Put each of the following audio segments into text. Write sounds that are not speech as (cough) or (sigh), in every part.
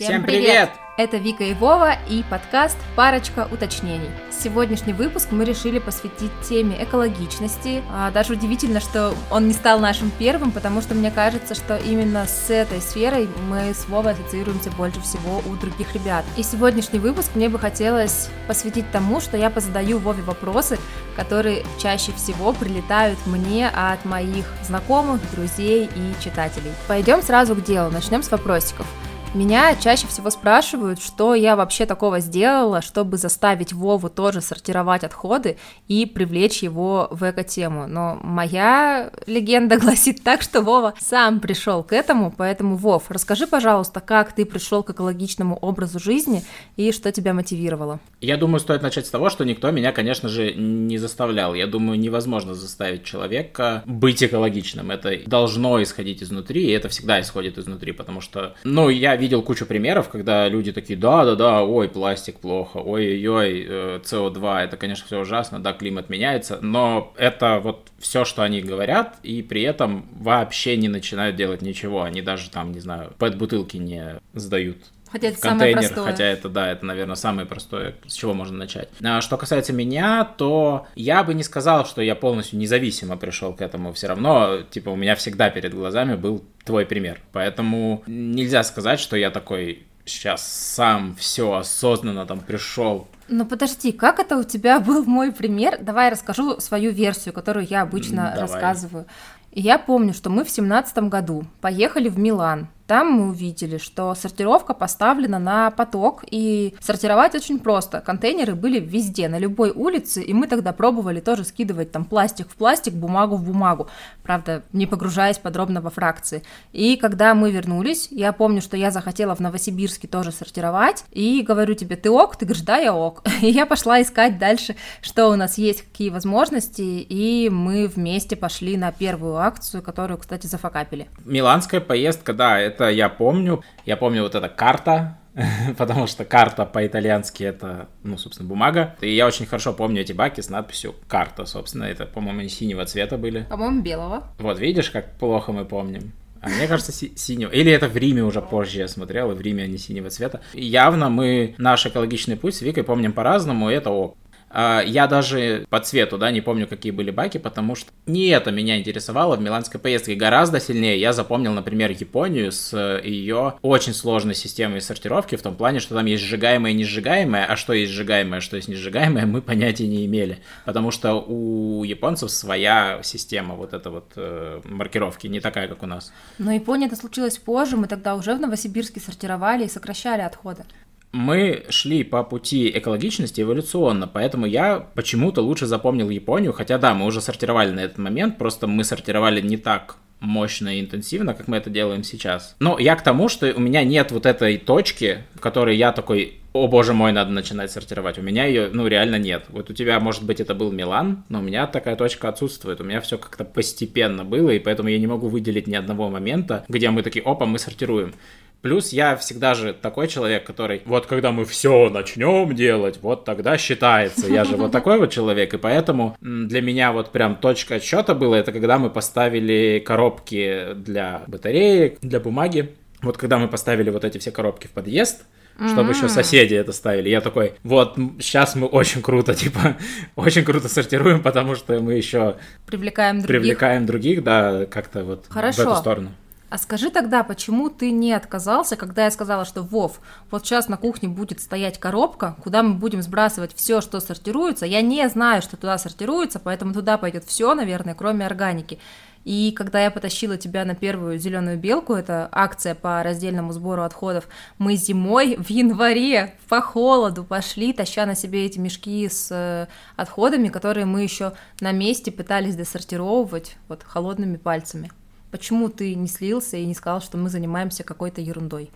Всем, привет! Это Вика и Вова и подкаст «Парочка уточнений». Сегодняшний выпуск мы решили посвятить теме экологичности. А, даже удивительно, что он не стал нашим первым, потому что мне кажется, что именно с этой сферой мы с Вовой ассоциируемся больше всего у других ребят. И сегодняшний выпуск мне бы хотелось посвятить тому, что я позадаю Вове вопросы, которые чаще всего прилетают мне от моих знакомых, друзей и читателей. Пойдем сразу к делу, начнем с вопросиков. Меня чаще всего спрашивают, что я вообще такого сделала, чтобы заставить Вову тоже сортировать отходы и привлечь его в эко-тему. Но моя легенда (laughs) гласит так, что Вова сам пришел к этому, поэтому, Вов, расскажи, пожалуйста, как ты пришел к экологичному образу жизни и что тебя мотивировало? Я думаю, стоит начать с того, что никто меня, конечно же, не заставлял. Я думаю, невозможно заставить человека быть экологичным. Это должно исходить изнутри, и это всегда исходит изнутри, потому что, ну, я видел кучу примеров, когда люди такие, да-да-да, ой, пластик плохо, ой-ой-ой, СО2, это, конечно, все ужасно, да, климат меняется, но это вот все, что они говорят, и при этом вообще не начинают делать ничего, они даже там, не знаю, пэт-бутылки не сдают Хотя это контейнер, самое простое. хотя это, да, это, наверное, самое простое, с чего можно начать. А что касается меня, то я бы не сказал, что я полностью независимо пришел к этому. Все равно, типа, у меня всегда перед глазами был твой пример. Поэтому нельзя сказать, что я такой сейчас сам все осознанно там пришел ну подожди, как это у тебя (laughs) был мой пример? Давай я расскажу свою версию, которую я обычно Давай. рассказываю. Я помню, что мы в семнадцатом году поехали в Милан. Там мы увидели, что сортировка поставлена на поток, и сортировать очень просто. Контейнеры были везде, на любой улице, и мы тогда пробовали тоже скидывать там пластик в пластик, бумагу в бумагу, правда, не погружаясь подробно во фракции. И когда мы вернулись, я помню, что я захотела в Новосибирске тоже сортировать, и говорю тебе, ты ок? Ты говоришь, да, я ок. (laughs) И я пошла искать дальше, что у нас есть, какие возможности, и мы вместе пошли на первую акцию, которую, кстати, зафакапили. Миланская поездка, да, это я помню. Я помню вот эта карта, (laughs) потому что карта по-итальянски это, ну, собственно, бумага. И я очень хорошо помню эти баки с надписью «карта», собственно. Это, по-моему, они синего цвета были. По-моему, белого. Вот, видишь, как плохо мы помним. А мне кажется, си- синего. Или это в Риме уже позже я смотрел, и в Риме они синего цвета. И явно мы наш экологичный путь с Викой помним по-разному, и это ок. А, Я даже по цвету, да, не помню, какие были баки, потому что не это меня интересовало в миланской поездке. Гораздо сильнее я запомнил, например, Японию с э, ее очень сложной системой сортировки, в том плане, что там есть сжигаемое и несжигаемое, а что есть сжигаемое, что есть несжигаемое, мы понятия не имели. Потому что у японцев своя система вот эта вот э, маркировки, не такая, как у нас. Но Япония это случилось позже, мы тогда уже в Новосибирске сортировали и сокращали отходы. Мы шли по пути экологичности эволюционно, поэтому я почему-то лучше запомнил Японию, хотя да, мы уже сортировали на этот момент, просто мы сортировали не так мощно и интенсивно, как мы это делаем сейчас. Но я к тому, что у меня нет вот этой точки, в которой я такой, о боже мой, надо начинать сортировать. У меня ее, ну, реально нет. Вот у тебя, может быть, это был Милан, но у меня такая точка отсутствует. У меня все как-то постепенно было, и поэтому я не могу выделить ни одного момента, где мы такие, опа, мы сортируем. Плюс я всегда же такой человек, который вот когда мы все начнем делать, вот тогда считается. Я же вот такой вот человек, и поэтому для меня вот прям точка отсчета было, это когда мы поставили коробки для батареек, для бумаги. Вот когда мы поставили вот эти все коробки в подъезд, чтобы еще соседи это ставили. Я такой, вот сейчас мы очень круто, типа, (laughs) очень круто сортируем, потому что мы еще Привлекаем других. привлекаем других, да, как-то вот Хорошо. в эту сторону. А скажи тогда, почему ты не отказался, когда я сказала, что Вов, вот сейчас на кухне будет стоять коробка, куда мы будем сбрасывать все, что сортируется. Я не знаю, что туда сортируется, поэтому туда пойдет все, наверное, кроме органики. И когда я потащила тебя на первую зеленую белку, это акция по раздельному сбору отходов, мы зимой в январе по холоду пошли, таща на себе эти мешки с э, отходами, которые мы еще на месте пытались десортировывать вот холодными пальцами. Почему ты не слился и не сказал, что мы занимаемся какой-то ерундой?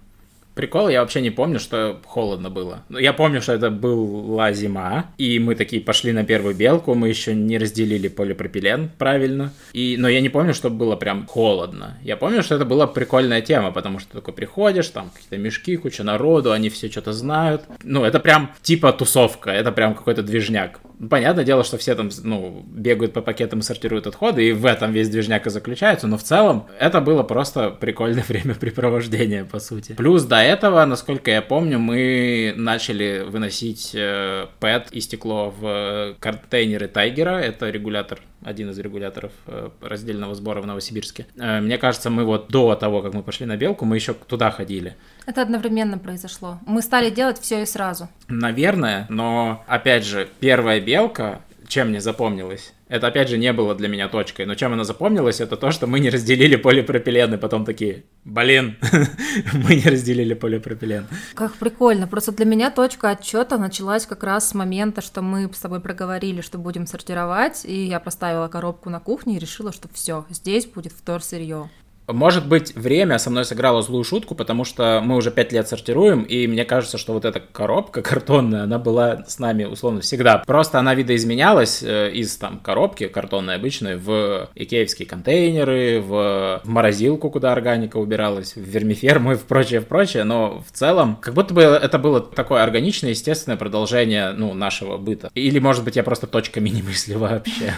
Прикол, я вообще не помню, что холодно было. Ну, Я помню, что это была зима, и мы такие пошли на первую белку, мы еще не разделили полипропилен правильно. И, но я не помню, что было прям холодно. Я помню, что это была прикольная тема, потому что такой приходишь, там какие-то мешки, куча народу, они все что-то знают. Ну, это прям типа тусовка, это прям какой-то движняк. Понятное дело, что все там, ну, бегают по пакетам и сортируют отходы, и в этом весь движняк и заключается, но в целом это было просто прикольное (laughs) времяпрепровождение, по сути. Плюс до этого, насколько я помню, мы начали выносить э, ПЭТ и стекло в контейнеры Тайгера, это регулятор один из регуляторов э, раздельного сбора в Новосибирске. Э, мне кажется, мы вот до того, как мы пошли на белку, мы еще туда ходили. Это одновременно произошло. Мы стали делать все и сразу. Наверное, но опять же, первая белка, чем мне запомнилась? Это, опять же, не было для меня точкой. Но чем она запомнилась, это то, что мы не разделили полипропилен, и потом такие, блин, (laughs) мы не разделили полипропилен. Как прикольно. Просто для меня точка отчета началась как раз с момента, что мы с тобой проговорили, что будем сортировать, и я поставила коробку на кухне и решила, что все, здесь будет вторсырье. Может быть, время со мной сыграло злую шутку, потому что мы уже пять лет сортируем, и мне кажется, что вот эта коробка (laughs) картонная, она была с нами условно всегда. Просто она видоизменялась э, из там коробки картонной обычной в икеевские контейнеры, в, в морозилку, куда органика убиралась, в вермиферму и в прочее, в прочее, но в целом как будто бы это было такое органичное, естественное продолжение, ну, нашего быта. Или, может быть, я просто точками (laughs) не мыслю вообще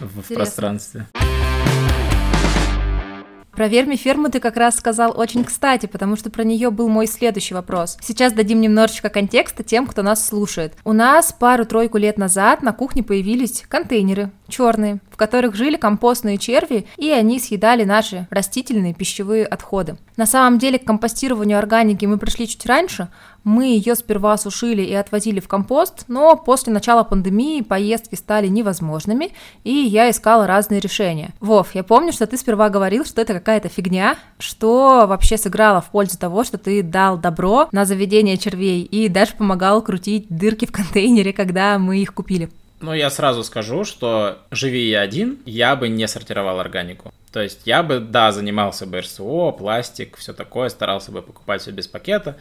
в пространстве. Про вермиферму ты как раз сказал очень кстати, потому что про нее был мой следующий вопрос. Сейчас дадим немножечко контекста тем, кто нас слушает. У нас пару-тройку лет назад на кухне появились контейнеры черные, которых жили компостные черви, и они съедали наши растительные пищевые отходы. На самом деле к компостированию органики мы пришли чуть раньше, мы ее сперва сушили и отвозили в компост, но после начала пандемии поездки стали невозможными, и я искала разные решения. Вов, я помню, что ты сперва говорил, что это какая-то фигня, что вообще сыграло в пользу того, что ты дал добро на заведение червей и даже помогал крутить дырки в контейнере, когда мы их купили. Ну, я сразу скажу, что живи я один, я бы не сортировал органику. То есть я бы, да, занимался бы РСО, пластик, все такое, старался бы покупать все без пакета,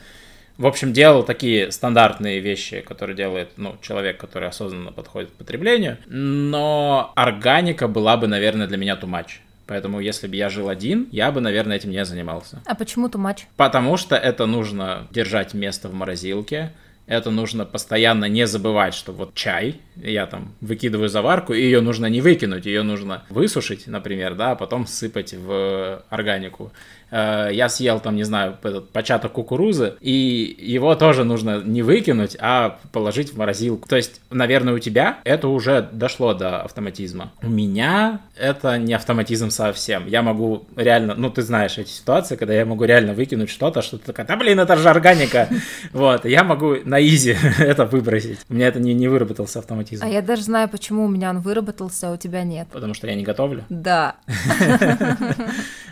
в общем, делал такие стандартные вещи, которые делает ну, человек, который осознанно подходит к потреблению. Но органика была бы, наверное, для меня much. Поэтому, если бы я жил один, я бы, наверное, этим не занимался. А почему much? Потому что это нужно держать место в морозилке, это нужно постоянно не забывать, что вот чай, я там выкидываю заварку, и ее нужно не выкинуть, ее нужно высушить, например, да, а потом сыпать в органику. Э, я съел там, не знаю, этот початок кукурузы, и его тоже нужно не выкинуть, а положить в морозилку. То есть, наверное, у тебя это уже дошло до автоматизма. У меня это не автоматизм совсем. Я могу реально, ну, ты знаешь эти ситуации, когда я могу реально выкинуть что-то, что ты такая, да блин, это же органика. (laughs) Вот, я могу на изи (laughs) это выбросить. У меня это не, не выработался автоматизм. А я даже знаю, почему у меня он выработался, а у тебя нет. Потому что я не готовлю? Да. (laughs)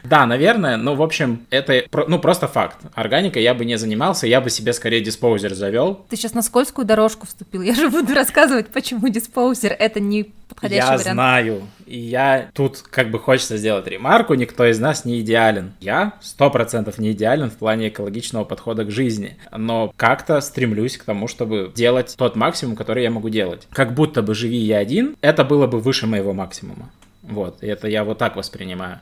Да, наверное, но в общем, это ну просто факт. Органика я бы не занимался, я бы себе скорее диспоузер завел. Ты сейчас на скользкую дорожку вступил. Я же буду рассказывать, почему диспоузер это не подходящий я вариант. Я знаю. И я тут как бы хочется сделать ремарку, никто из нас не идеален. Я сто процентов не идеален в плане экологичного подхода к жизни, но как-то стремлюсь к тому, чтобы делать тот максимум, который я могу делать. Как будто бы живи я один, это было бы выше моего максимума. Вот, это я вот так воспринимаю.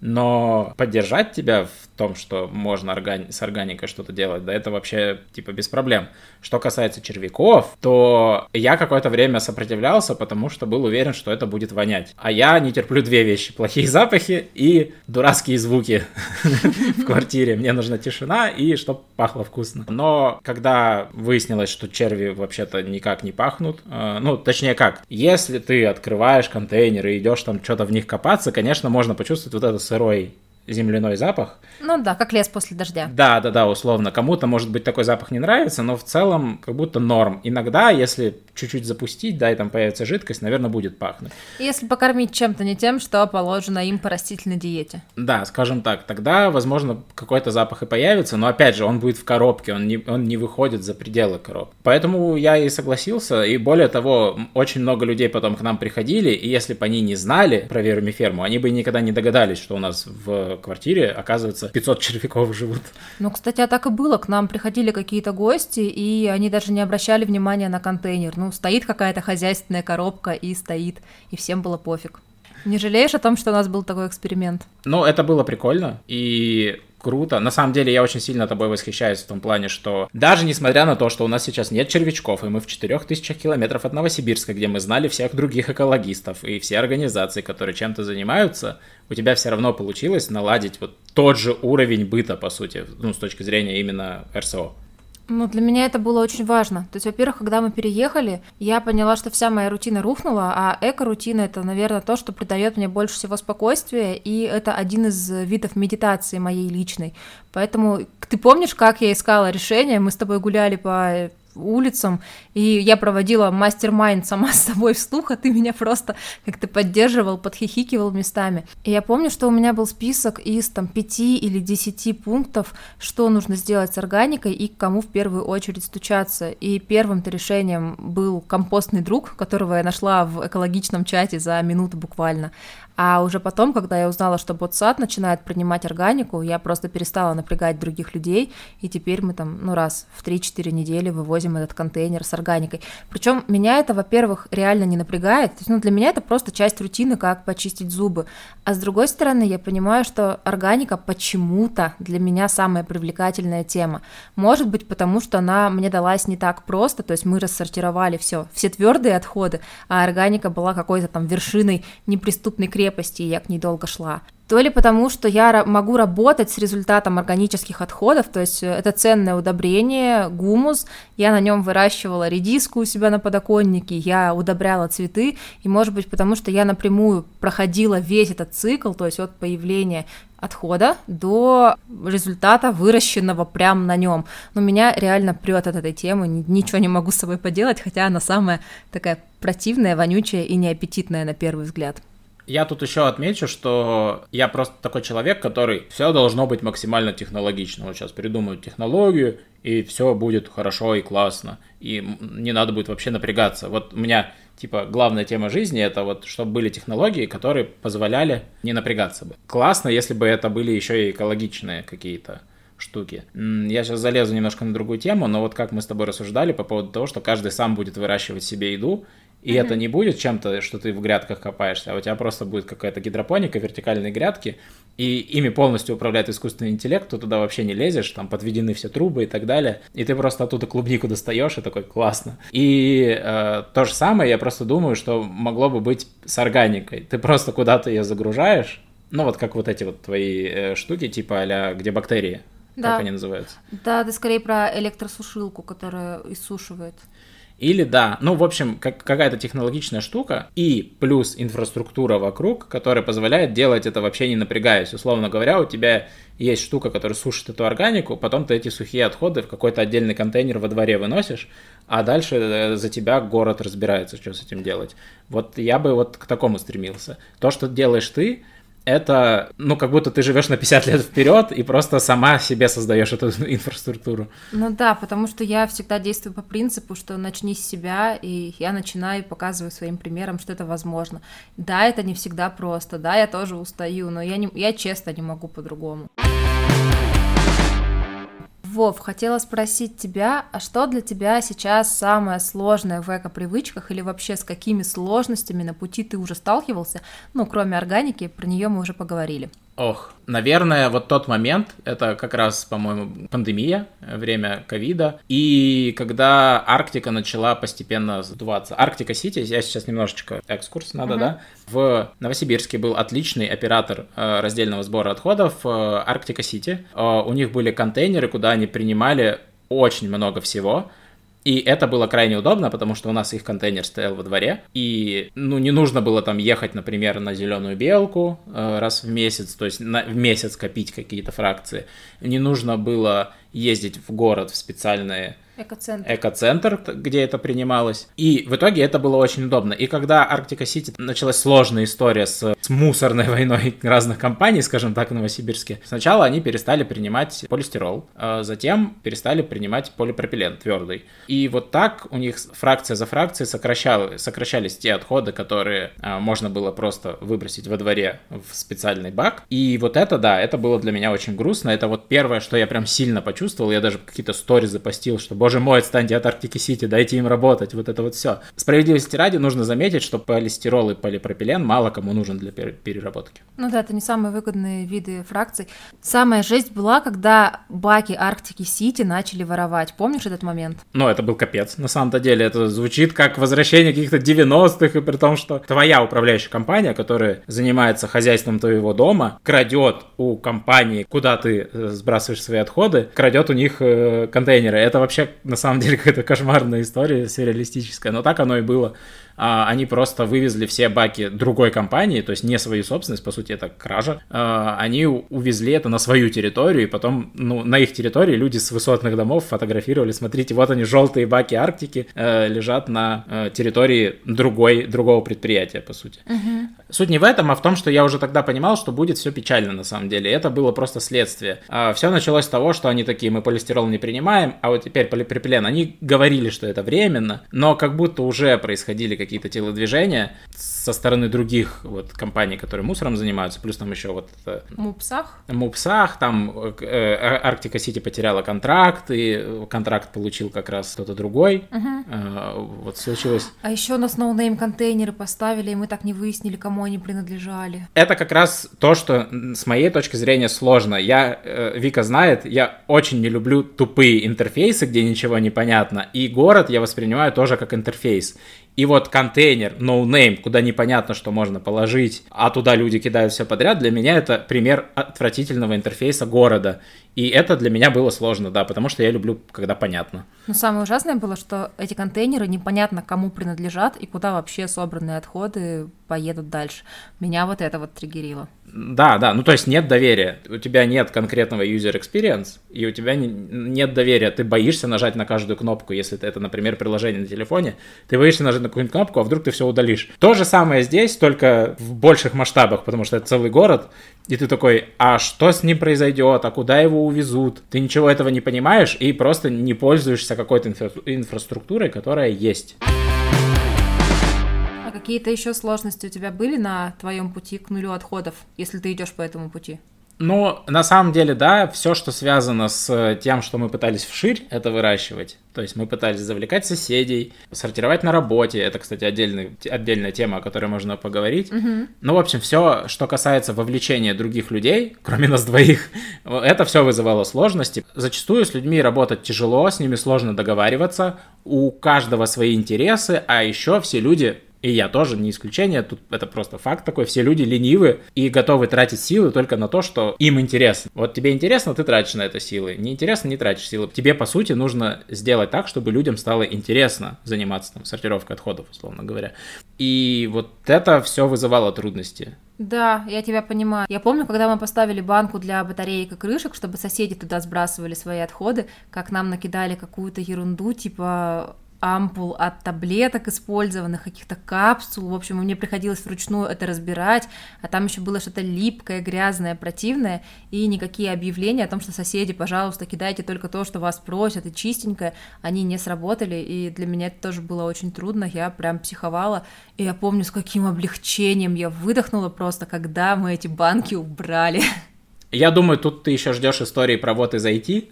Но поддержать тебя в том, что можно органи- с органикой что-то делать, да, это вообще типа без проблем. Что касается червяков, то я какое-то время сопротивлялся, потому что был уверен, что это будет вонять. А я не терплю две вещи: плохие запахи и дурацкие звуки (laughs) в квартире. Мне нужна тишина и чтобы пахло вкусно. Но когда выяснилось, что черви вообще-то никак не пахнут, э, ну, точнее как, если ты открываешь контейнер и идешь там что-то в них копаться, конечно, можно почувствовать вот это сырой земляной запах. Ну да, как лес после дождя. Да, да, да, условно. Кому-то, может быть, такой запах не нравится, но в целом как будто норм. Иногда, если чуть-чуть запустить, да, и там появится жидкость, наверное, будет пахнуть. Если покормить чем-то не тем, что положено им по растительной диете. Да, скажем так, тогда, возможно, какой-то запах и появится, но опять же, он будет в коробке, он не, он не выходит за пределы коробки. Поэтому я и согласился, и более того, очень много людей потом к нам приходили, и если бы они не знали про вермиферму, они бы никогда не догадались, что у нас в квартире, оказывается, 500 червяков живут. Ну, кстати, а так и было. К нам приходили какие-то гости, и они даже не обращали внимания на контейнер. Ну, стоит какая-то хозяйственная коробка и стоит, и всем было пофиг. Не жалеешь о том, что у нас был такой эксперимент? Ну, это было прикольно, и круто. На самом деле я очень сильно тобой восхищаюсь в том плане, что даже несмотря на то, что у нас сейчас нет червячков, и мы в 4000 километров от Новосибирска, где мы знали всех других экологистов и все организации, которые чем-то занимаются, у тебя все равно получилось наладить вот тот же уровень быта, по сути, ну, с точки зрения именно РСО. Ну, для меня это было очень важно. То есть, во-первых, когда мы переехали, я поняла, что вся моя рутина рухнула, а эко-рутина это, наверное, то, что придает мне больше всего спокойствия, и это один из видов медитации моей личной. Поэтому ты помнишь, как я искала решение? Мы с тобой гуляли по улицам, и я проводила мастер-майнд сама с собой вслух, а ты меня просто как-то поддерживал, подхихикивал местами. И я помню, что у меня был список из там пяти или десяти пунктов, что нужно сделать с органикой и к кому в первую очередь стучаться. И первым-то решением был компостный друг, которого я нашла в экологичном чате за минуту буквально. А уже потом, когда я узнала, что ботсад начинает принимать органику, я просто перестала напрягать других людей, и теперь мы там, ну, раз в 3-4 недели вывозим этот контейнер с органикой. Причем меня это, во-первых, реально не напрягает, то есть, ну, для меня это просто часть рутины, как почистить зубы. А с другой стороны, я понимаю, что органика почему-то для меня самая привлекательная тема. Может быть, потому что она мне далась не так просто, то есть мы рассортировали все, все твердые отходы, а органика была какой-то там вершиной неприступной крепости крепости, и я к ней долго шла. То ли потому, что я могу работать с результатом органических отходов, то есть э, это ценное удобрение, гумус, я на нем выращивала редиску у себя на подоконнике, я удобряла цветы, и может быть потому, что я напрямую проходила весь этот цикл, то есть от появления отхода до результата выращенного прямо на нем. Но меня реально прет от этой темы, ничего не могу с собой поделать, хотя она самая такая противная, вонючая и неаппетитная на первый взгляд. Я тут еще отмечу, что я просто такой человек, который все должно быть максимально технологично. Вот сейчас придумают технологию, и все будет хорошо и классно. И не надо будет вообще напрягаться. Вот у меня, типа, главная тема жизни это вот, чтобы были технологии, которые позволяли не напрягаться бы. Классно, если бы это были еще и экологичные какие-то штуки. Я сейчас залезу немножко на другую тему, но вот как мы с тобой рассуждали по поводу того, что каждый сам будет выращивать себе еду, и mm-hmm. это не будет чем-то, что ты в грядках копаешься, а у тебя просто будет какая-то гидропоника, вертикальные грядки, и ими полностью управляет искусственный интеллект, ты туда вообще не лезешь, там подведены все трубы и так далее, и ты просто оттуда клубнику достаешь, и такой классно. И э, то же самое, я просто думаю, что могло бы быть с органикой. Ты просто куда-то ее загружаешь, ну вот как вот эти вот твои э, штуки, типа а где бактерии, да. как они называются? Да, ты скорее про электросушилку, которая иссушивает. Или да, ну, в общем, как, какая-то технологичная штука и плюс инфраструктура вокруг, которая позволяет делать это вообще не напрягаясь. Условно говоря, у тебя есть штука, которая сушит эту органику, потом ты эти сухие отходы в какой-то отдельный контейнер во дворе выносишь, а дальше э, за тебя город разбирается, что с этим делать. Вот я бы вот к такому стремился. То, что делаешь ты, это, ну, как будто ты живешь на 50 лет вперед и просто сама себе создаешь эту (laughs) инфраструктуру. Ну да, потому что я всегда действую по принципу, что начни с себя, и я начинаю и показываю своим примером, что это возможно. Да, это не всегда просто, да, я тоже устаю, но я, не, я честно не могу по-другому. Вов, хотела спросить тебя, а что для тебя сейчас самое сложное в эко-привычках или вообще с какими сложностями на пути ты уже сталкивался? Ну, кроме органики, про нее мы уже поговорили. Ох, наверное, вот тот момент, это как раз, по-моему, пандемия, время ковида, и когда Арктика начала постепенно сдуваться. Арктика Сити, я сейчас немножечко экскурс надо, uh-huh. да? В Новосибирске был отличный оператор э, раздельного сбора отходов э, Арктика Сити. Э, у них были контейнеры, куда они принимали очень много всего, и это было крайне удобно, потому что у нас их контейнер стоял во дворе, и, ну, не нужно было там ехать, например, на зеленую белку э, раз в месяц, то есть на, в месяц копить какие-то фракции. Не нужно было ездить в город в специальные Экоцентр. Экоцентр, где это принималось. И в итоге это было очень удобно. И когда Арктика Сити началась сложная история с, с мусорной (laughs) войной разных компаний, скажем так, в Новосибирске, сначала они перестали принимать полистирол, а затем перестали принимать полипропилен твердый. И вот так у них фракция за фракцией сокращал, сокращались те отходы, которые а, можно было просто выбросить во дворе в специальный бак. И вот это, да, это было для меня очень грустно. Это вот первое, что я прям сильно почувствовал. Я даже какие-то стори запостил, что, боже боже мой, отстаньте от Арктики Сити, дайте им работать, вот это вот все. Справедливости ради нужно заметить, что полистирол и полипропилен мало кому нужен для переработки. Ну да, это не самые выгодные виды фракций. Самая жесть была, когда баки Арктики Сити начали воровать. Помнишь этот момент? Ну, это был капец. На самом-то деле это звучит как возвращение каких-то 90-х, и при том, что твоя управляющая компания, которая занимается хозяйством твоего дома, крадет у компании, куда ты э, сбрасываешь свои отходы, крадет у них э, контейнеры. Это вообще на самом деле (laughs) какая-то кошмарная история, сюрреалистическая. Но так оно и было. А, они просто вывезли все баки другой компании, то есть не свою собственность, по сути, это кража. А, они увезли это на свою территорию, и потом, ну, на их территории люди с высотных домов фотографировали, смотрите, вот они, желтые баки Арктики э, лежат на э, территории другой, другого предприятия, по сути. Угу. Суть не в этом, а в том, что я уже тогда понимал, что будет все печально на самом деле. Это было просто следствие. А, все началось с того, что они такие, мы полистирол не принимаем, а вот теперь полипропилен. Они говорили, что это временно, но как будто уже происходили какие какие-то телодвижения со стороны других вот компаний, которые мусором занимаются, плюс там еще вот это... Мупсах? Мупсах, там э, Арктика Сити потеряла контракт, и контракт получил как раз кто-то другой. Угу. Э, вот случилось... А еще на no name контейнеры поставили, и мы так не выяснили, кому они принадлежали. Это как раз то, что с моей точки зрения сложно. Я, э, Вика знает, я очень не люблю тупые интерфейсы, где ничего не понятно, и город я воспринимаю тоже как интерфейс. И вот контейнер, no name, куда непонятно, что можно положить, а туда люди кидают все подряд, для меня это пример отвратительного интерфейса города. И это для меня было сложно, да, потому что я люблю, когда понятно. Но самое ужасное было, что эти контейнеры непонятно кому принадлежат и куда вообще собранные отходы поедут дальше. Меня вот это вот триггерило. Да, да, ну то есть нет доверия, у тебя нет конкретного user experience, и у тебя не, нет доверия, ты боишься нажать на каждую кнопку, если это, например, приложение на телефоне, ты боишься нажать на какую-нибудь кнопку, а вдруг ты все удалишь. То же самое здесь, только в больших масштабах, потому что это целый город, и ты такой, а что с ним произойдет, а куда его увезут? Ты ничего этого не понимаешь и просто не пользуешься какой-то инфра- инфраструктурой, которая есть. А какие-то еще сложности у тебя были на твоем пути к нулю отходов, если ты идешь по этому пути? Ну, на самом деле, да, все, что связано с тем, что мы пытались вширь это выращивать, то есть мы пытались завлекать соседей, сортировать на работе, это, кстати, отдельный, отдельная тема, о которой можно поговорить. Угу. Ну, в общем, все, что касается вовлечения других людей, кроме нас двоих, (laughs) это все вызывало сложности. Зачастую с людьми работать тяжело, с ними сложно договариваться, у каждого свои интересы, а еще все люди и я тоже не исключение, тут это просто факт такой, все люди ленивы и готовы тратить силы только на то, что им интересно. Вот тебе интересно, ты тратишь на это силы, не интересно, не тратишь силы. Тебе, по сути, нужно сделать так, чтобы людям стало интересно заниматься там сортировкой отходов, условно говоря. И вот это все вызывало трудности. Да, я тебя понимаю. Я помню, когда мы поставили банку для батареек и крышек, чтобы соседи туда сбрасывали свои отходы, как нам накидали какую-то ерунду, типа ампул от таблеток использованных, каких-то капсул. В общем, мне приходилось вручную это разбирать, а там еще было что-то липкое, грязное, противное, и никакие объявления о том, что соседи, пожалуйста, кидайте только то, что вас просят, и чистенькое, они не сработали, и для меня это тоже было очень трудно, я прям психовала, и я помню, с каким облегчением я выдохнула просто, когда мы эти банки убрали. Я думаю, тут ты еще ждешь истории про вот из IT,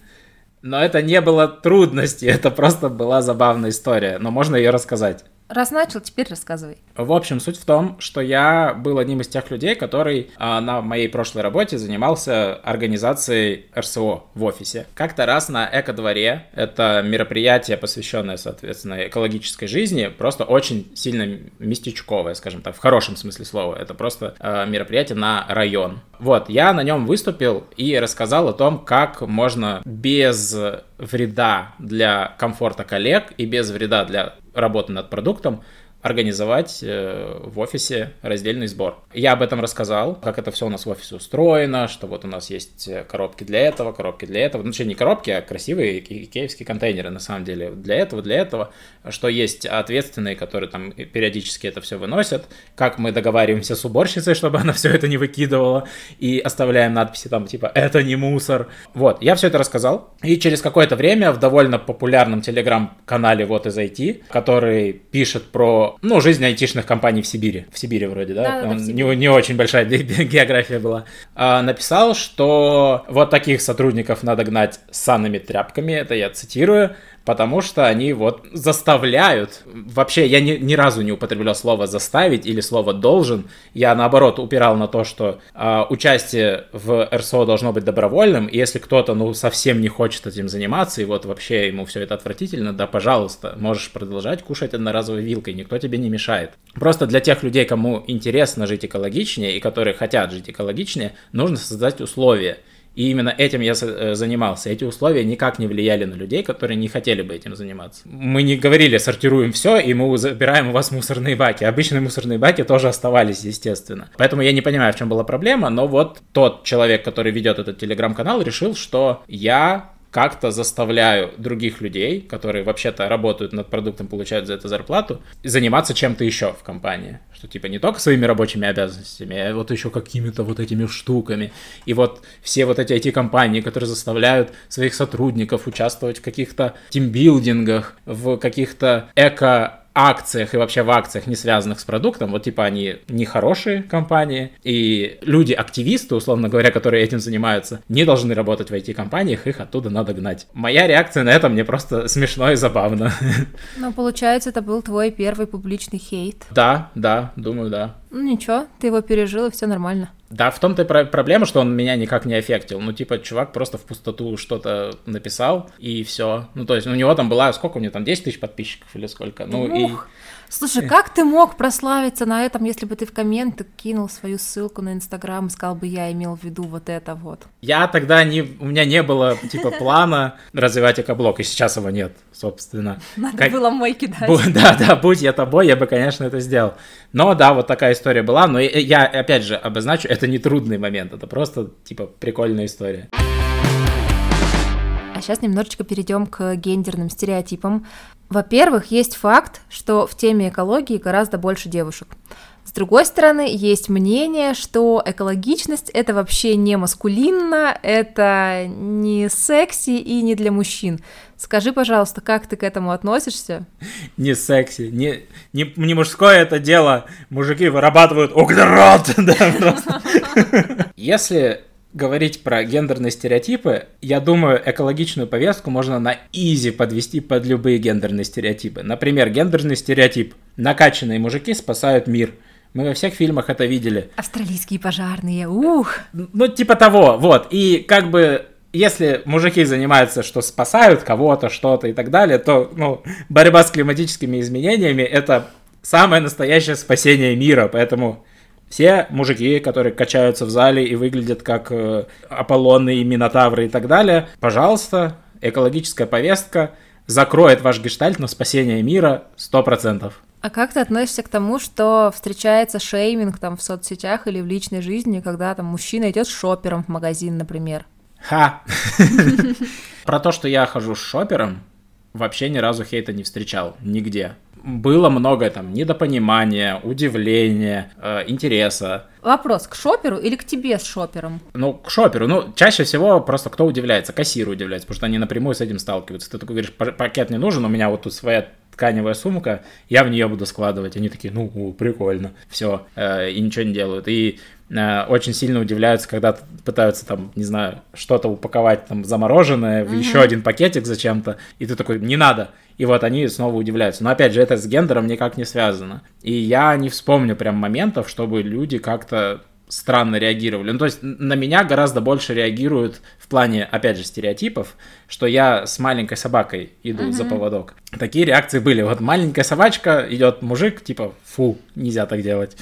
но это не было трудности, (laughs) это просто была забавная история, но можно ее рассказать. Раз начал, теперь рассказывай. В общем, суть в том, что я был одним из тех людей, который а, на моей прошлой работе занимался организацией РСО в офисе. Как-то раз на Эко-дворе, это мероприятие, посвященное, соответственно, экологической жизни, просто очень сильно местечковое, скажем так, в хорошем смысле слова. Это просто а, мероприятие на район. Вот, я на нем выступил и рассказал о том, как можно без вреда для комфорта коллег и без вреда для работы над продуктом организовать э, в офисе раздельный сбор. Я об этом рассказал, как это все у нас в офисе устроено, что вот у нас есть э, коробки для этого, коробки для этого. Ну, не коробки, а красивые икеевские контейнеры, на самом деле, для этого, для этого. Что есть ответственные, которые там периодически это все выносят, как мы договариваемся с уборщицей, чтобы она все это не выкидывала, и оставляем надписи там типа «это не мусор». Вот, я все это рассказал, и через какое-то время в довольно популярном телеграм-канале вот из IT, который пишет про, ну, жизнь айтишных компаний в Сибири. В Сибири вроде, да? Да, да, Сибири. не, не очень большая (laughs) география была. А, написал, что вот таких сотрудников надо гнать санными тряпками, это я цитирую, потому что они вот заставляют. Вообще, я ни, ни разу не употреблял слово заставить или слово должен. Я наоборот упирал на то, что э, участие в РСО должно быть добровольным. И если кто-то ну совсем не хочет этим заниматься, и вот вообще ему все это отвратительно, да, пожалуйста, можешь продолжать кушать одноразовой вилкой, никто тебе не мешает. Просто для тех людей, кому интересно жить экологичнее и которые хотят жить экологичнее, нужно создать условия. И именно этим я э, занимался. Эти условия никак не влияли на людей, которые не хотели бы этим заниматься. Мы не говорили, сортируем все, и мы забираем у вас мусорные баки. Обычные мусорные баки тоже оставались, естественно. Поэтому я не понимаю, в чем была проблема, но вот тот человек, который ведет этот телеграм-канал, решил, что я как-то заставляю других людей, которые вообще-то работают над продуктом, получают за это зарплату, заниматься чем-то еще в компании. Что типа не только своими рабочими обязанностями, а вот еще какими-то вот этими штуками. И вот все вот эти IT-компании, которые заставляют своих сотрудников участвовать в каких-то тимбилдингах, в каких-то эко акциях и вообще в акциях, не связанных с продуктом, вот типа они не хорошие компании, и люди-активисты, условно говоря, которые этим занимаются, не должны работать в IT-компаниях, их оттуда надо гнать. Моя реакция на это мне просто смешно и забавно. (laughs) Ну, получается, это был твой первый публичный хейт. Да, да, думаю, да. Ну ничего, ты его пережил, и все нормально. Да, в том-то и проблема, что он меня никак не аффектил. Ну, типа, чувак просто в пустоту что-то написал, и все. Ну, то есть, у него там была, сколько у него там, 10 тысяч подписчиков или сколько? Ну, Ух. и Слушай, как ты мог прославиться на этом, если бы ты в комменты кинул свою ссылку на Инстаграм и сказал бы, я имел в виду вот это вот? Я тогда не... У меня не было, типа, плана развивать экоблог, и сейчас его нет, собственно. Надо как... было мой кидать. Бу... Да, да, будь я тобой, я бы, конечно, это сделал. Но да, вот такая история была, но я, опять же, обозначу, это не трудный момент, это просто, типа, прикольная история. Сейчас немножечко перейдем к гендерным стереотипам. Во-первых, есть факт, что в теме экологии гораздо больше девушек. С другой стороны, есть мнение, что экологичность это вообще не маскулинно, это не секси и не для мужчин. Скажи, пожалуйста, как ты к этому относишься? Не секси, не, не, не мужское это дело. Мужики вырабатывают углерод. (laughs) Если говорить про гендерные стереотипы, я думаю, экологичную повестку можно на изи подвести под любые гендерные стереотипы. Например, гендерный стереотип «накачанные мужики спасают мир». Мы во всех фильмах это видели. Австралийские пожарные, ух! Ну, типа того, вот. И как бы если мужики занимаются, что спасают кого-то, что-то и так далее, то, ну, борьба с климатическими изменениями — это самое настоящее спасение мира, поэтому все мужики, которые качаются в зале и выглядят как э, Аполлоны и Минотавры и так далее, пожалуйста, экологическая повестка закроет ваш гештальт на спасение мира 100%. А как ты относишься к тому, что встречается шейминг там в соцсетях или в личной жизни, когда там мужчина идет с шопером в магазин, например? Ха! (laughs) Про то, что я хожу с шопером, вообще ни разу хейта не встречал. Нигде было много там недопонимания, удивления, э, интереса. Вопрос, к шоперу или к тебе с шопером? Ну, к шоперу. Ну, чаще всего просто кто удивляется? Кассиры удивляются, потому что они напрямую с этим сталкиваются. Ты такой говоришь, пакет не нужен, у меня вот тут своя тканевая сумка, я в нее буду складывать. Они такие, ну, прикольно, все, э, и ничего не делают. И э, очень сильно удивляются, когда пытаются там, не знаю, что-то упаковать там замороженное в mm-hmm. еще один пакетик зачем-то, и ты такой, не надо. И вот они снова удивляются. Но опять же, это с гендером никак не связано. И я не вспомню прям моментов, чтобы люди как-то странно реагировали. Ну, то есть на меня гораздо больше реагируют в плане, опять же, стереотипов, что я с маленькой собакой иду uh-huh. за поводок. Такие реакции были. Вот маленькая собачка, идет мужик, типа, фу, нельзя так делать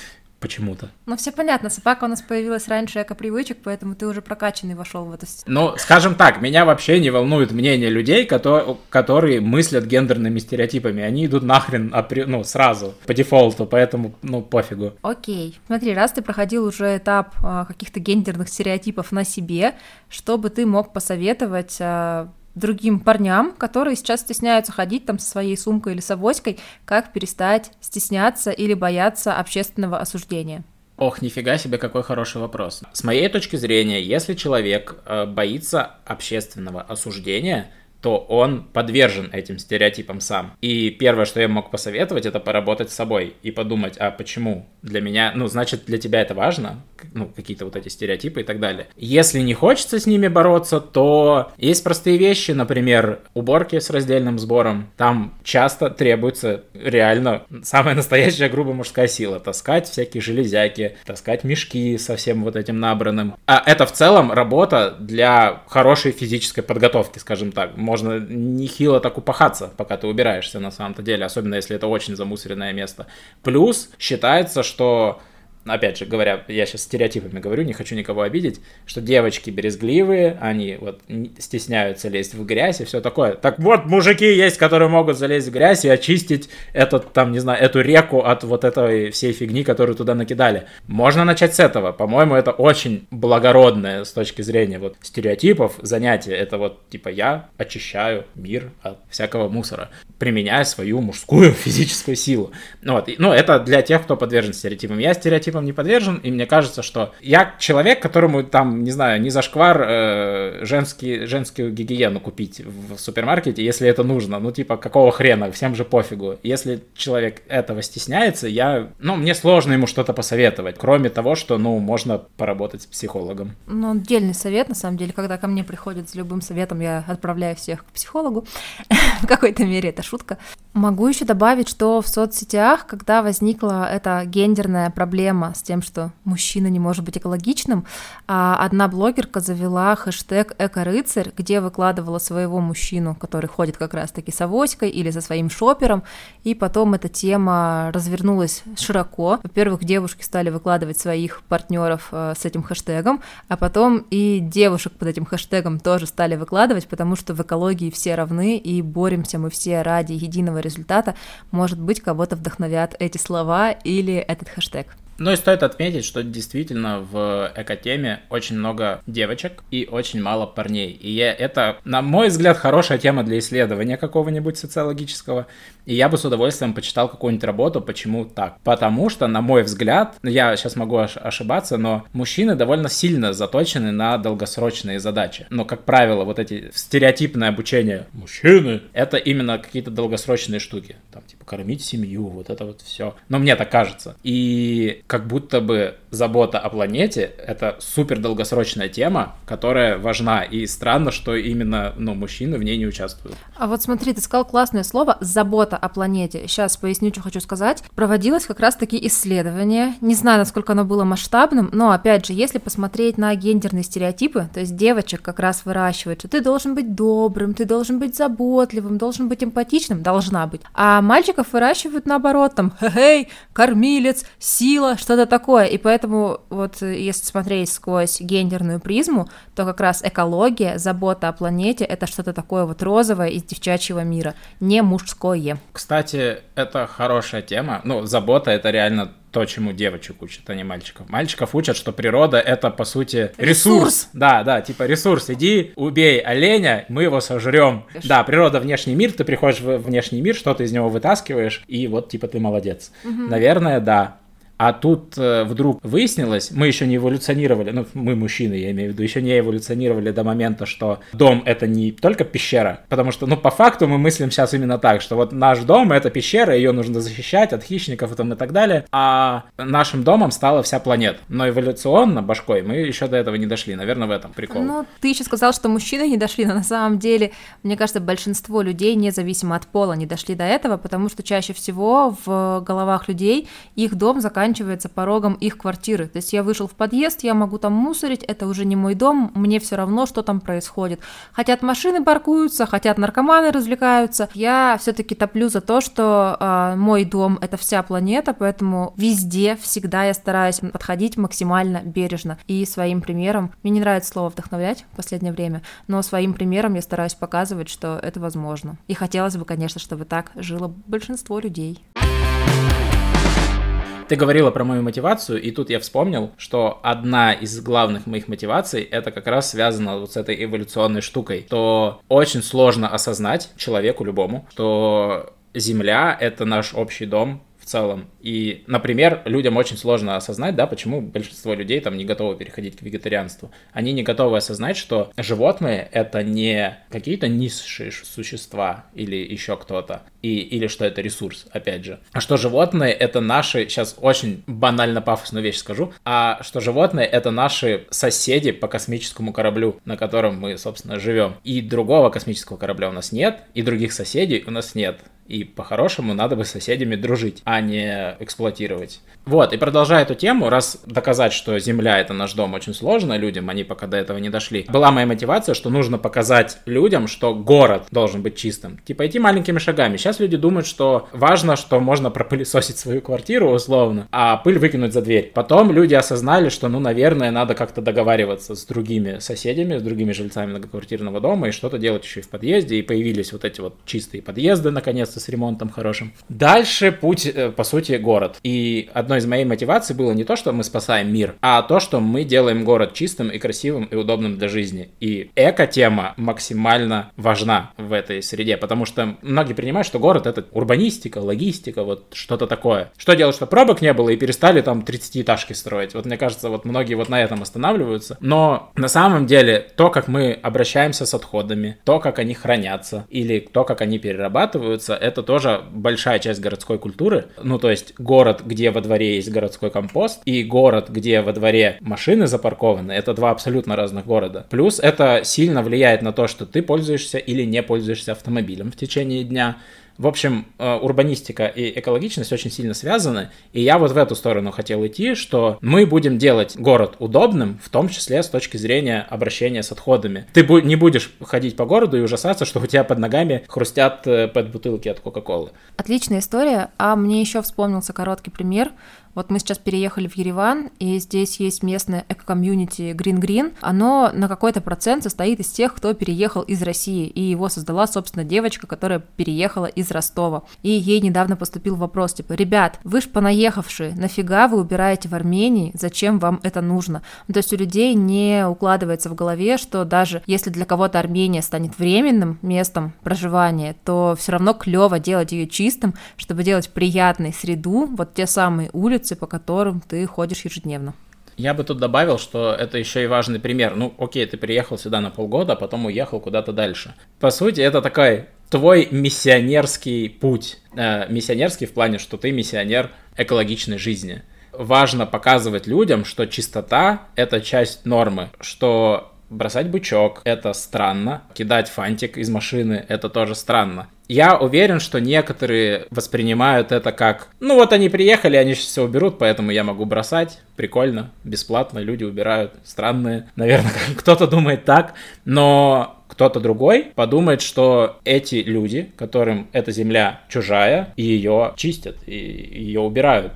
почему-то. Ну, все понятно, собака у нас появилась раньше эко-привычек, поэтому ты уже прокачанный вошел в эту Ну, скажем так, меня вообще не волнует мнение людей, которые, которые мыслят гендерными стереотипами. Они идут нахрен, ну, сразу, по дефолту, поэтому, ну, пофигу. Окей. Смотри, раз ты проходил уже этап а, каких-то гендерных стереотипов на себе, что бы ты мог посоветовать а, другим парням, которые сейчас стесняются ходить там со своей сумкой или с авоськой, как перестать стесняться или бояться общественного осуждения? Ох, нифига себе, какой хороший вопрос. С моей точки зрения, если человек э, боится общественного осуждения, то он подвержен этим стереотипам сам. И первое, что я мог посоветовать, это поработать с собой и подумать, а почему для меня, ну, значит, для тебя это важно, ну, какие-то вот эти стереотипы и так далее. Если не хочется с ними бороться, то есть простые вещи, например, уборки с раздельным сбором. Там часто требуется реально самая (laughs) настоящая грубо мужская сила. Таскать всякие железяки, таскать мешки со всем вот этим набранным. А это в целом работа для хорошей физической подготовки, скажем так. Можно нехило так упахаться, пока ты убираешься на самом-то деле, особенно если это очень замусоренное место. Плюс считается, что опять же говоря, я сейчас стереотипами говорю, не хочу никого обидеть, что девочки брезгливые, они вот стесняются лезть в грязь и все такое. Так вот, мужики есть, которые могут залезть в грязь и очистить этот, там, не знаю, эту реку от вот этой всей фигни, которую туда накидали. Можно начать с этого. По-моему, это очень благородное с точки зрения вот стереотипов занятие. Это вот, типа, я очищаю мир от всякого мусора, применяя свою мужскую (laughs) физическую силу. Вот. Ну, это для тех, кто подвержен стереотипам. Я стереотип стереотипам не подвержен, и мне кажется, что я человек, которому там, не знаю, не зашквар э, женский, женскую гигиену купить в супермаркете, если это нужно. Ну, типа, какого хрена, всем же пофигу. Если человек этого стесняется, я, ну, мне сложно ему что-то посоветовать, кроме того, что, ну, можно поработать с психологом. Ну, отдельный совет, на самом деле, когда ко мне приходят с любым советом, я отправляю всех к психологу. (laughs) в какой-то мере это шутка. Могу еще добавить, что в соцсетях, когда возникла эта гендерная проблема с тем, что мужчина не может быть экологичным, а одна блогерка завела хэштег «Эко-рыцарь», где выкладывала своего мужчину, который ходит как раз-таки с авоськой или со своим шопером, и потом эта тема развернулась широко. Во-первых, девушки стали выкладывать своих партнеров э, с этим хэштегом, а потом и девушек под этим хэштегом тоже стали выкладывать, потому что в экологии все равны, и боремся мы все ради единого результата. Может быть, кого-то вдохновят эти слова или этот хэштег. Ну и стоит отметить, что действительно в экотеме очень много девочек и очень мало парней. И я, это, на мой взгляд, хорошая тема для исследования какого-нибудь социологического. И я бы с удовольствием почитал какую-нибудь работу, почему так. Потому что, на мой взгляд, я сейчас могу ошибаться, но мужчины довольно сильно заточены на долгосрочные задачи. Но, как правило, вот эти стереотипное обучение мужчины, это именно какие-то долгосрочные штуки. Там, типа, кормить семью, вот это вот все. Но мне так кажется. И как будто бы забота о планете — это супер долгосрочная тема, которая важна. И странно, что именно ну, мужчины в ней не участвуют. А вот смотри, ты сказал классное слово «забота о планете». Сейчас поясню, что хочу сказать. Проводилось как раз-таки исследование. Не знаю, насколько оно было масштабным, но, опять же, если посмотреть на гендерные стереотипы, то есть девочек как раз выращивают, что ты должен быть добрым, ты должен быть заботливым, должен быть эмпатичным, должна быть. А мальчиков выращивают наоборот, там, хе-хей, кормилец, сила, что-то такое. И поэтому Поэтому вот э, если смотреть сквозь гендерную призму, то как раз экология, забота о планете — это что-то такое вот розовое из девчачьего мира, не мужское. Кстати, это хорошая тема. Ну, забота — это реально то, чему девочек учат, а не мальчиков. Мальчиков учат, что природа это по сути ресурс. ресурс. Да, да, типа ресурс. Иди, убей оленя, мы его сожрем. Да, природа внешний мир, ты приходишь в внешний мир, что-то из него вытаскиваешь, и вот типа ты молодец. Угу. Наверное, да. А тут э, вдруг выяснилось, мы еще не эволюционировали, ну, мы мужчины, я имею в виду, еще не эволюционировали до момента, что дом это не только пещера, потому что, ну, по факту мы мыслим сейчас именно так, что вот наш дом это пещера, ее нужно защищать от хищников и, там, и так далее, а нашим домом стала вся планета. Но эволюционно, башкой, мы еще до этого не дошли, наверное, в этом прикол. Ну, ты еще сказал, что мужчины не дошли, но на самом деле, мне кажется, большинство людей, независимо от пола, не дошли до этого, потому что чаще всего в головах людей их дом заканчивается заканчивается порогом их квартиры. То есть я вышел в подъезд, я могу там мусорить, это уже не мой дом, мне все равно, что там происходит. Хотят машины паркуются, хотят наркоманы развлекаются. Я все-таки топлю за то, что э, мой дом это вся планета, поэтому везде всегда я стараюсь подходить максимально бережно. И своим примером, мне не нравится слово вдохновлять в последнее время, но своим примером я стараюсь показывать, что это возможно. И хотелось бы, конечно, чтобы так жило большинство людей. Ты говорила про мою мотивацию, и тут я вспомнил, что одна из главных моих мотиваций это как раз связано вот с этой эволюционной штукой, то очень сложно осознать человеку любому, что Земля — это наш общий дом, в целом. И, например, людям очень сложно осознать, да, почему большинство людей там не готовы переходить к вегетарианству. Они не готовы осознать, что животные — это не какие-то низшие существа или еще кто-то, и, или что это ресурс, опять же. А что животные — это наши, сейчас очень банально пафосную вещь скажу, а что животные — это наши соседи по космическому кораблю, на котором мы, собственно, живем. И другого космического корабля у нас нет, и других соседей у нас нет. И по-хорошему надо бы с соседями дружить, а не эксплуатировать. Вот, и продолжая эту тему, раз доказать, что Земля это наш дом очень сложно людям, они пока до этого не дошли, была моя мотивация, что нужно показать людям, что город должен быть чистым. Типа идти маленькими шагами. Сейчас люди думают, что важно, что можно пропылесосить свою квартиру условно, а пыль выкинуть за дверь. Потом люди осознали, что, ну, наверное, надо как-то договариваться с другими соседями, с другими жильцами многоквартирного дома и что-то делать еще и в подъезде. И появились вот эти вот чистые подъезды, наконец-то, с ремонтом хорошим. Дальше путь, э, по сути, город. И одно одной из моей мотиваций было не то, что мы спасаем мир, а то, что мы делаем город чистым и красивым и удобным для жизни. И эко-тема максимально важна в этой среде, потому что многие принимают, что город это урбанистика, логистика, вот что-то такое. Что делать, чтобы пробок не было и перестали там 30-этажки строить? Вот мне кажется, вот многие вот на этом останавливаются. Но на самом деле то, как мы обращаемся с отходами, то, как они хранятся или то, как они перерабатываются, это тоже большая часть городской культуры. Ну, то есть город, где во дворе есть городской компост, и город, где во дворе машины запаркованы, это два абсолютно разных города. Плюс это сильно влияет на то, что ты пользуешься или не пользуешься автомобилем в течение дня. В общем, э, урбанистика и экологичность очень сильно связаны, и я вот в эту сторону хотел идти, что мы будем делать город удобным, в том числе с точки зрения обращения с отходами. Ты не будешь ходить по городу и ужасаться, что у тебя под ногами хрустят э, пэт-бутылки от Кока-Колы. Отличная история, а мне еще вспомнился короткий пример – вот мы сейчас переехали в Ереван, и здесь есть местное эко-комьюнити Green Green. Оно на какой-то процент состоит из тех, кто переехал из России, и его создала, собственно, девочка, которая переехала из Ростова. И ей недавно поступил вопрос, типа, ребят, вы ж понаехавшие, нафига вы убираете в Армении, зачем вам это нужно? Ну, то есть у людей не укладывается в голове, что даже если для кого-то Армения станет временным местом проживания, то все равно клево делать ее чистым, чтобы делать приятной среду, вот те самые улицы, улицы, по которым ты ходишь ежедневно. Я бы тут добавил, что это еще и важный пример. Ну, окей, ты приехал сюда на полгода, а потом уехал куда-то дальше. По сути, это такой твой миссионерский путь. Э, миссионерский в плане, что ты миссионер экологичной жизни. Важно показывать людям, что чистота — это часть нормы, что бросать бычок — это странно, кидать фантик из машины — это тоже странно. Я уверен, что некоторые воспринимают это как, ну вот они приехали, они сейчас все уберут, поэтому я могу бросать, прикольно, бесплатно, люди убирают, странные, наверное, (laughs) кто-то думает так, но кто-то другой подумает, что эти люди, которым эта земля чужая, ее чистят и ее убирают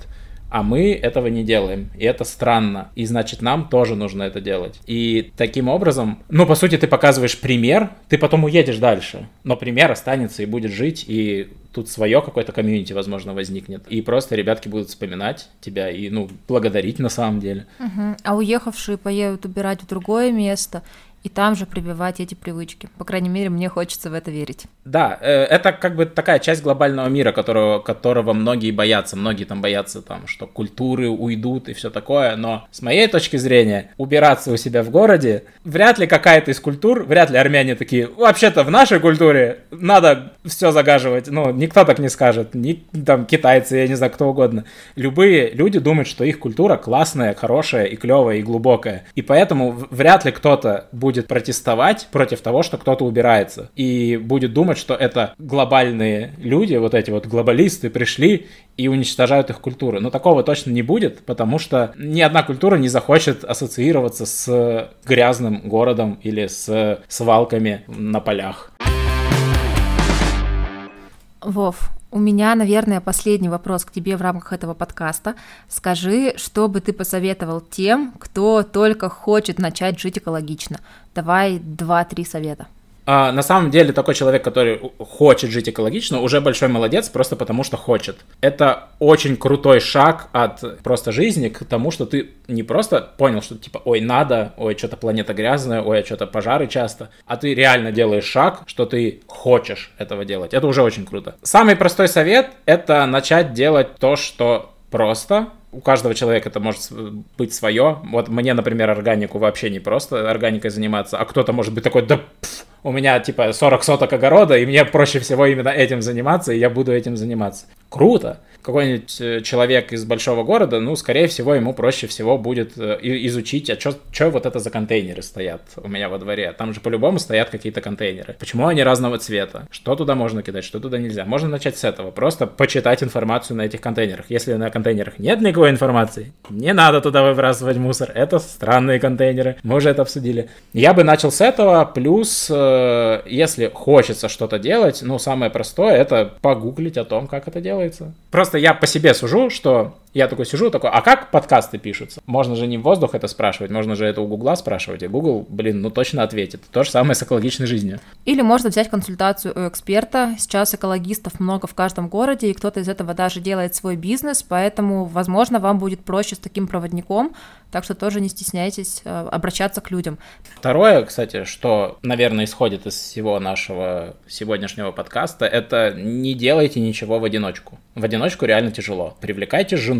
а мы этого не делаем, и это странно, и значит нам тоже нужно это делать. И таким образом, ну, по сути, ты показываешь пример, ты потом уедешь дальше, но пример останется и будет жить, и тут свое какое-то комьюнити, возможно, возникнет. И просто ребятки будут вспоминать тебя и, ну, благодарить на самом деле. Угу. А уехавшие поедут убирать в другое место, и там же прививать эти привычки. По крайней мере, мне хочется в это верить. Да, э, это как бы такая часть глобального мира, которого, которого многие боятся. Многие там боятся, там, что культуры уйдут и все такое. Но с моей точки зрения, убираться у себя в городе, вряд ли какая-то из культур, вряд ли армяне такие, вообще-то в нашей культуре надо все загаживать. Ну, никто так не скажет. Ни там китайцы, я не знаю, кто угодно. Любые люди думают, что их культура классная, хорошая и клевая и глубокая. И поэтому вряд ли кто-то будет протестовать против того, что кто-то убирается. И будет думать, что это глобальные люди, вот эти вот глобалисты пришли и уничтожают их культуру. Но такого точно не будет, потому что ни одна культура не захочет ассоциироваться с грязным городом или с свалками на полях. Вов, у меня, наверное, последний вопрос к тебе в рамках этого подкаста. Скажи, что бы ты посоветовал тем, кто только хочет начать жить экологично? Давай два-три совета. А, на самом деле такой человек, который хочет жить экологично, уже большой молодец, просто потому что хочет. Это очень крутой шаг от просто жизни к тому, что ты не просто понял, что типа, ой, надо, ой, что-то планета грязная, ой, а что-то пожары часто, а ты реально делаешь шаг, что ты хочешь этого делать. Это уже очень круто. Самый простой совет — это начать делать то, что просто, у каждого человека это может быть свое. Вот мне, например, органику вообще не просто органикой заниматься, а кто-то может быть такой, да пф, у меня типа 40 соток огорода, и мне проще всего именно этим заниматься, и я буду этим заниматься. Круто! какой-нибудь э, человек из большого города, ну, скорее всего, ему проще всего будет э, изучить, а что вот это за контейнеры стоят у меня во дворе. Там же по-любому стоят какие-то контейнеры. Почему они разного цвета? Что туда можно кидать, что туда нельзя? Можно начать с этого. Просто почитать информацию на этих контейнерах. Если на контейнерах нет никакой информации, не надо туда выбрасывать мусор. Это странные контейнеры. Мы уже это обсудили. Я бы начал с этого. Плюс, э, если хочется что-то делать, ну, самое простое, это погуглить о том, как это делается. Просто я по себе сужу, что я такой сижу, такой, а как подкасты пишутся? Можно же не в воздух это спрашивать, можно же это у Гугла спрашивать, и Google, блин, ну точно ответит. То же самое с экологичной жизнью. Или можно взять консультацию у эксперта. Сейчас экологистов много в каждом городе, и кто-то из этого даже делает свой бизнес, поэтому, возможно, вам будет проще с таким проводником, так что тоже не стесняйтесь э, обращаться к людям. Второе, кстати, что, наверное, исходит из всего нашего сегодняшнего подкаста, это не делайте ничего в одиночку. В одиночку реально тяжело. Привлекайте жену,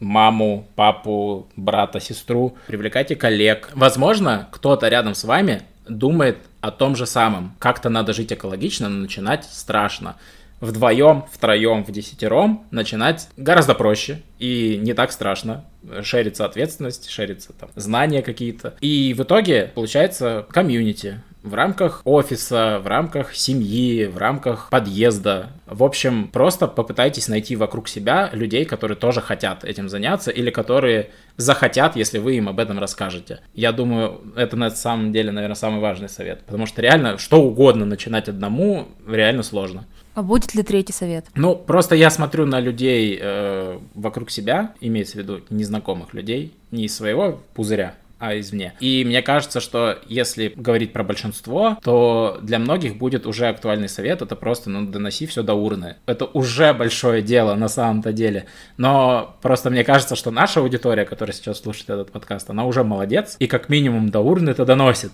маму, папу, брата, сестру, привлекайте коллег. Возможно, кто-то рядом с вами думает о том же самом. Как-то надо жить экологично, но начинать страшно вдвоем, втроем, в десятером начинать гораздо проще и не так страшно. Шерится ответственность, шерится там знания какие-то. И в итоге получается комьюнити в рамках офиса, в рамках семьи, в рамках подъезда. В общем, просто попытайтесь найти вокруг себя людей, которые тоже хотят этим заняться или которые захотят, если вы им об этом расскажете. Я думаю, это на самом деле, наверное, самый важный совет, потому что реально что угодно начинать одному реально сложно. А будет ли третий совет? Ну, просто я смотрю на людей э, вокруг себя, имеется в виду незнакомых людей, не из своего пузыря, а извне. И мне кажется, что если говорить про большинство, то для многих будет уже актуальный совет, это просто, ну, доноси все до урны. Это уже большое дело на самом-то деле. Но просто мне кажется, что наша аудитория, которая сейчас слушает этот подкаст, она уже молодец, и как минимум до урны это доносит.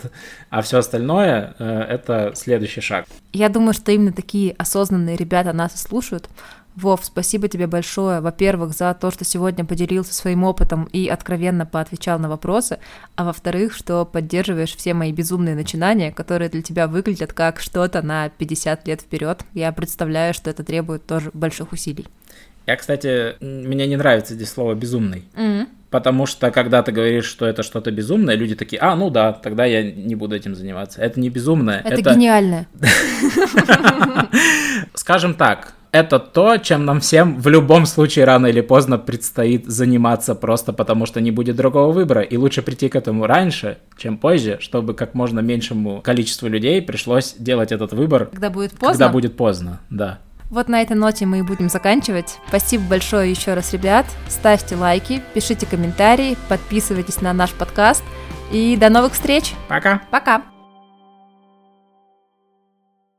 А все остальное э, это следующий шаг. Я думаю, что именно такие осознанные ребята нас слушают, Вов, спасибо тебе большое, во-первых, за то, что сегодня поделился своим опытом и откровенно поотвечал на вопросы, а во-вторых, что поддерживаешь все мои безумные начинания, которые для тебя выглядят как что-то на 50 лет вперед. Я представляю, что это требует тоже больших усилий. Я, кстати, мне не нравится здесь слово безумный. Mm-hmm. Потому что когда ты говоришь, что это что-то безумное, люди такие, а, ну да, тогда я не буду этим заниматься. Это не безумное. Это, это... гениальное. (laughs) Скажем так, это то, чем нам всем в любом случае рано или поздно предстоит заниматься, просто потому что не будет другого выбора. И лучше прийти к этому раньше, чем позже, чтобы как можно меньшему количеству людей пришлось делать этот выбор. Когда будет поздно? Когда будет поздно, да. Вот на этой ноте мы и будем заканчивать. Спасибо большое еще раз, ребят. Ставьте лайки, пишите комментарии, подписывайтесь на наш подкаст. И до новых встреч. Пока. Пока.